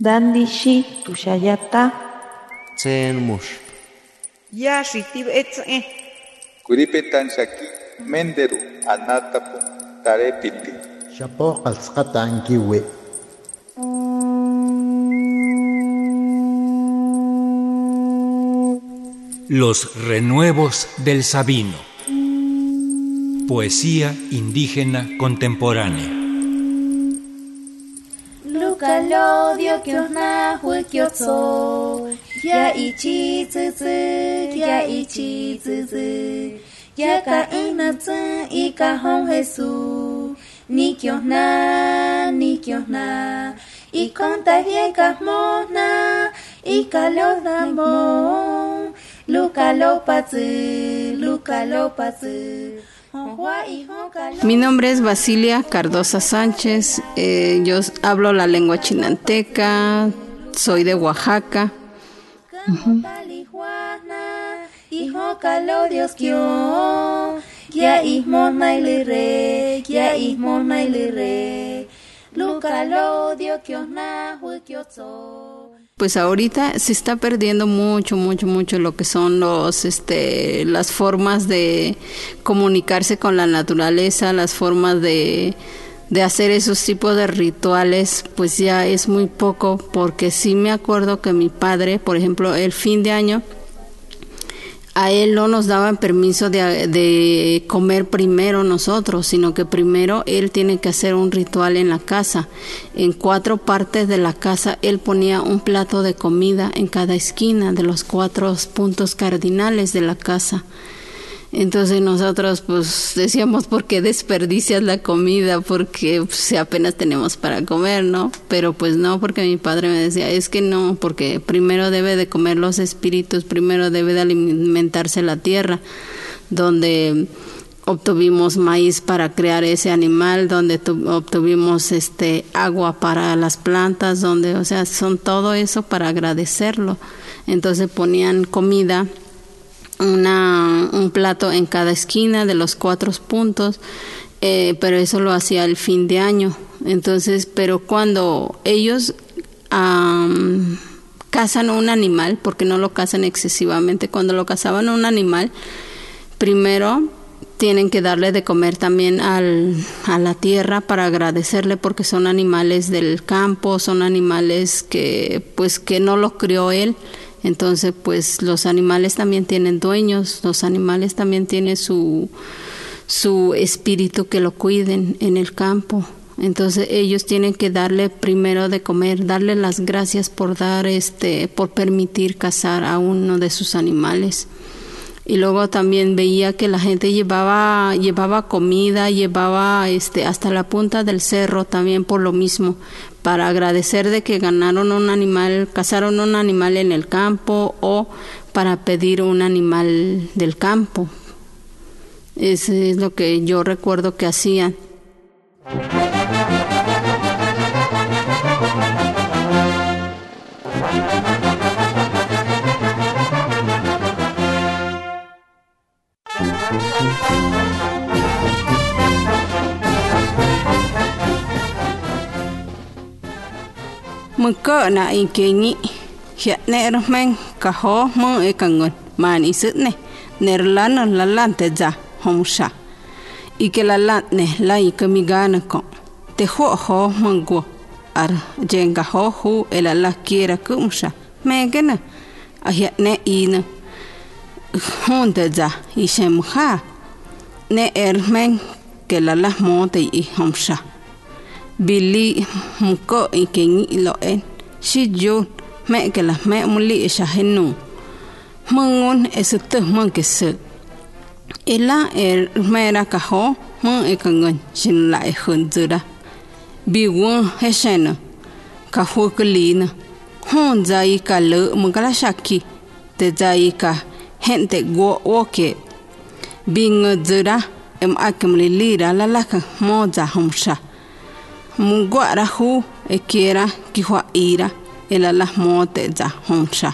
Dandishi tushayata. Tsen mush. Ya shitib etze. Kuripetan shaki menderu anatapu tarepiti. Shapo ankiwi. Los renuevos del Sabino. Poesía indígena contemporánea. Luca lodio kyona huekyotso. Ya ichi tzu ya ichi tzu Ya ka ina tzu ika hon Jesús. Ni kyona, ni kyona. Y contagie mona, y calor damo. Luca lopatzu, Luca lopatzu. Mi nombre es Basilia Cardosa Sánchez, eh, yo hablo la lengua chinanteca, soy de Oaxaca. Hijo calo Pues ahorita se está perdiendo mucho, mucho, mucho lo que son los, este, las formas de comunicarse con la naturaleza, las formas de, de hacer esos tipos de rituales, pues ya es muy poco, porque sí me acuerdo que mi padre, por ejemplo, el fin de año, a él no nos daban permiso de, comer primero nosotros, sino que primero él tiene que hacer un ritual en la casa. En cuatro partes de la casa él ponía un plato de comida en cada esquina de los cuatro puntos cardinales de la casa. Entonces nosotros pues decíamos, ¿por qué desperdicias la comida? Porque pues, apenas tenemos para comer, ¿no? Pero pues no, porque mi padre me decía, es que no, porque primero debe de comer los espíritus, primero debe de alimentarse la tierra, donde obtuvimos maíz para crear ese animal, donde obtuvimos este agua para las plantas, donde, o sea, son todo eso para agradecerlo. Entonces ponían comida una, un plato en cada esquina de los cuatro puntos, eh, pero eso lo hacía el fin de año. Entonces, pero cuando ellos cazan un animal, porque no lo cazan excesivamente, cuando lo cazaban un animal, primero tienen que darle de comer también al, a la tierra para agradecerle porque son animales del campo, son animales que pues que no lo crió él entonces, pues los animales también tienen dueños, los animales también tienen su, su espíritu que lo cuiden en el campo. Entonces ellos tienen que darle primero de comer, darle las gracias por dar este, por permitir cazar a uno de sus animales y luego también veía que la gente llevaba llevaba comida llevaba este hasta la punta del cerro también por lo mismo para agradecer de que ganaron un animal cazaron un animal en el campo o para pedir un animal del campo. Eso es lo que yo recuerdo que hacían mko na inkengi hiatner men kaho mo e kangon man isutne nerlan lalan teja homsha ikelalan ne e la ikamigana ko te ho ho mango ar jenga ho hu elala kiera kumsha megena ahiatne ina honteja ishemha ne ermen kelala mote i homsha Billy mko ikengi iloen. Si Jun mẹ kể là mẹ muli sa hen nu. Mengun esu teh mengkese. Ila er mera kaho meng ekangen sin lại hơn zura. Bi wun hesena. Kaho kelina. Hon zai ka le mengkala shaki. Te zai ka hen te go oke. Bi ngezura em akem lilira lalaka moza humsha. Mungwara hu ekiera ki hua ira ela las mote za honsha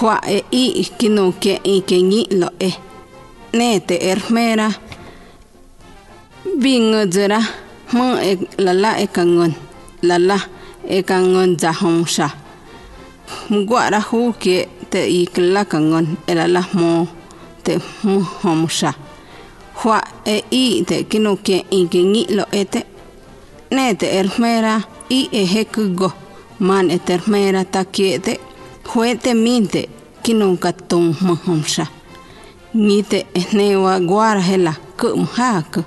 hua e i kino ke i ni lo e. Ne te ermera bing zera mo e la la e kangon la la ekangon zahomsha guara hu ke te ikla kangon elala mo te muhomsha hua e i te kinu ke ingingi lo ete ne te ermera i e hekugo man e termera ta kiete hue te minte kinu katung muhomsha ni te ehnewa guara hela kum haku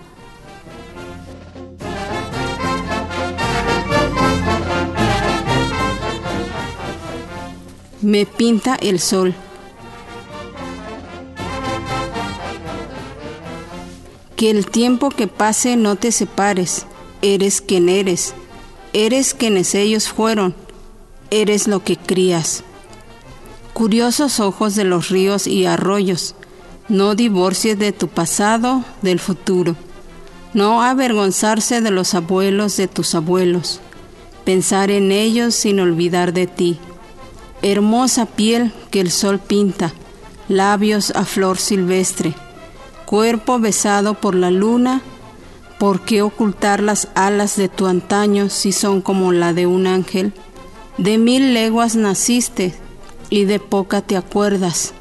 Me pinta el sol. Que el tiempo que pase no te separes. Eres quien eres. Eres quienes ellos fueron. Eres lo que crías. Curiosos ojos de los ríos y arroyos. No divorcies de tu pasado, del futuro. No avergonzarse de los abuelos de tus abuelos. Pensar en ellos sin olvidar de ti hermosa piel que el sol pinta, labios a flor silvestre, cuerpo besado por la luna, ¿por qué ocultar las alas de tu antaño si son como la de un ángel? De mil leguas naciste y de poca te acuerdas,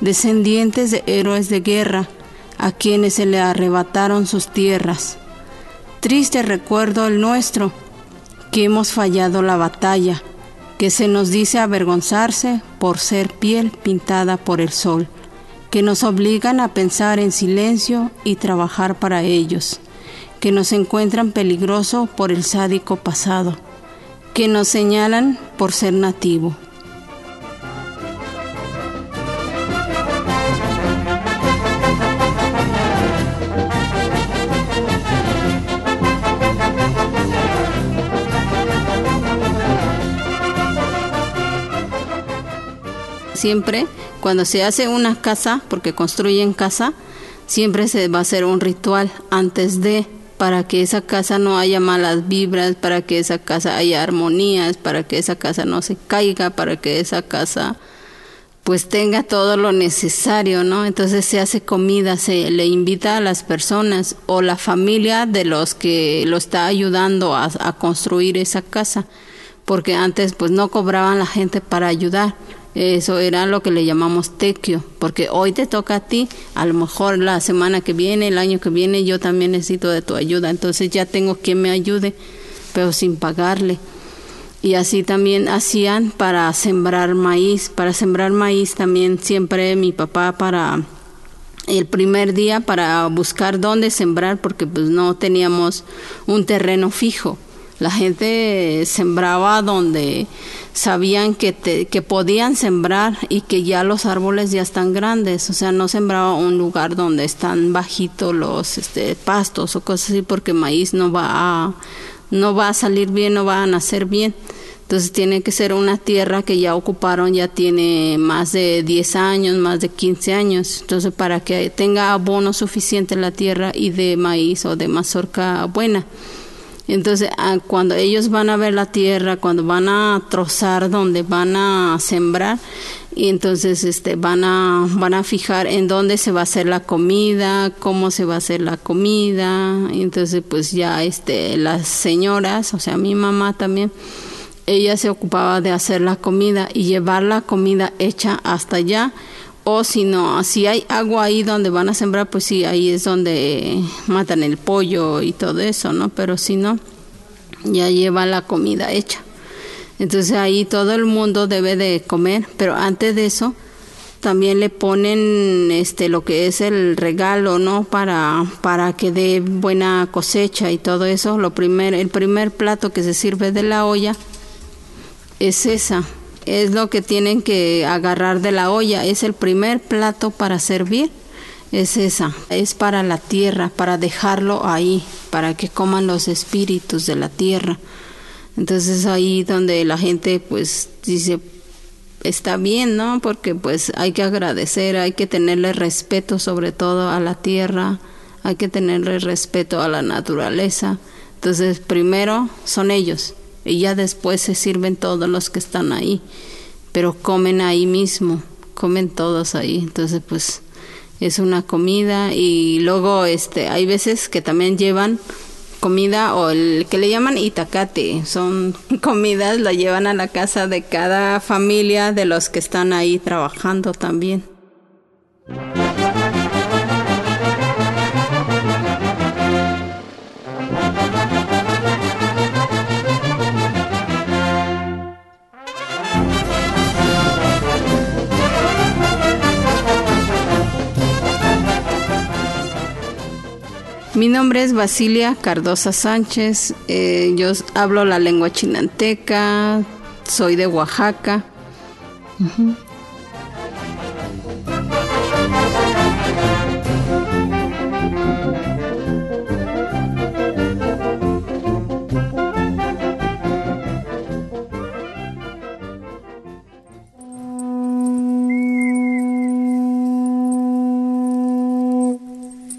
descendientes de héroes de guerra, a quienes se le arrebataron sus tierras. Triste recuerdo el nuestro, que hemos fallado la batalla, que se nos dice avergonzarse por ser piel pintada por el sol, que nos obligan a pensar en silencio y trabajar para ellos, que nos encuentran peligroso por el sádico pasado, que nos señalan por ser nativo. siempre cuando se hace una casa, porque construyen casa, siempre se va a hacer un ritual antes de para que esa casa no haya malas vibras, para que esa casa haya armonías, para que esa casa no se caiga, para que esa casa pues tenga todo lo necesario, ¿no? Entonces se hace comida, se le invita a las personas o la familia de los que lo está ayudando a, a construir esa casa, porque antes pues no cobraban la gente para ayudar eso era lo que le llamamos tequio, porque hoy te toca a ti, a lo mejor la semana que viene, el año que viene, yo también necesito de tu ayuda, entonces ya tengo quien me ayude, pero sin pagarle. Y así también hacían para sembrar maíz, para sembrar maíz también siempre mi papá para el primer día para buscar dónde sembrar porque pues no teníamos un terreno fijo. La gente sembraba donde sabían que, que podían sembrar y que ya los árboles ya están grandes, o sea, no sembraba un lugar donde están bajitos los este, pastos o cosas así porque maíz no va a, no va a salir bien, no va a nacer bien. Entonces tiene que ser una tierra que ya ocuparon, ya tiene más de 10 años, más de 15 años. Entonces para que tenga abono suficiente la tierra y de maíz o de mazorca buena. Entonces, ah, cuando ellos van a ver la tierra, cuando van a trozar donde van a sembrar, y entonces este van a van a fijar en dónde se va a hacer la comida, cómo se va a hacer la comida, y entonces pues ya este las señoras, o sea, mi mamá también ella se ocupaba de hacer la comida y llevar la comida hecha hasta allá o si no, si hay agua ahí donde van a sembrar, pues sí, ahí es donde matan el pollo y todo eso, ¿no? Pero si no, ya lleva la comida hecha. Entonces ahí todo el mundo debe de comer, pero antes de eso también le ponen este lo que es el regalo, ¿no? Para para que dé buena cosecha y todo eso. Lo primer el primer plato que se sirve de la olla es esa es lo que tienen que agarrar de la olla, es el primer plato para servir, es esa, es para la tierra, para dejarlo ahí, para que coman los espíritus de la tierra. Entonces ahí donde la gente pues dice, está bien, ¿no? Porque pues hay que agradecer, hay que tenerle respeto sobre todo a la tierra, hay que tenerle respeto a la naturaleza. Entonces primero son ellos, y ya después se sirven todos los que están ahí, pero comen ahí mismo, comen todos ahí, entonces pues es una comida y luego este hay veces que también llevan comida o el que le llaman itacate. Son comidas, la llevan a la casa de cada familia de los que están ahí trabajando también. Mi nombre es Basilia Cardosa Sánchez, eh, yo hablo la lengua chinanteca, soy de Oaxaca.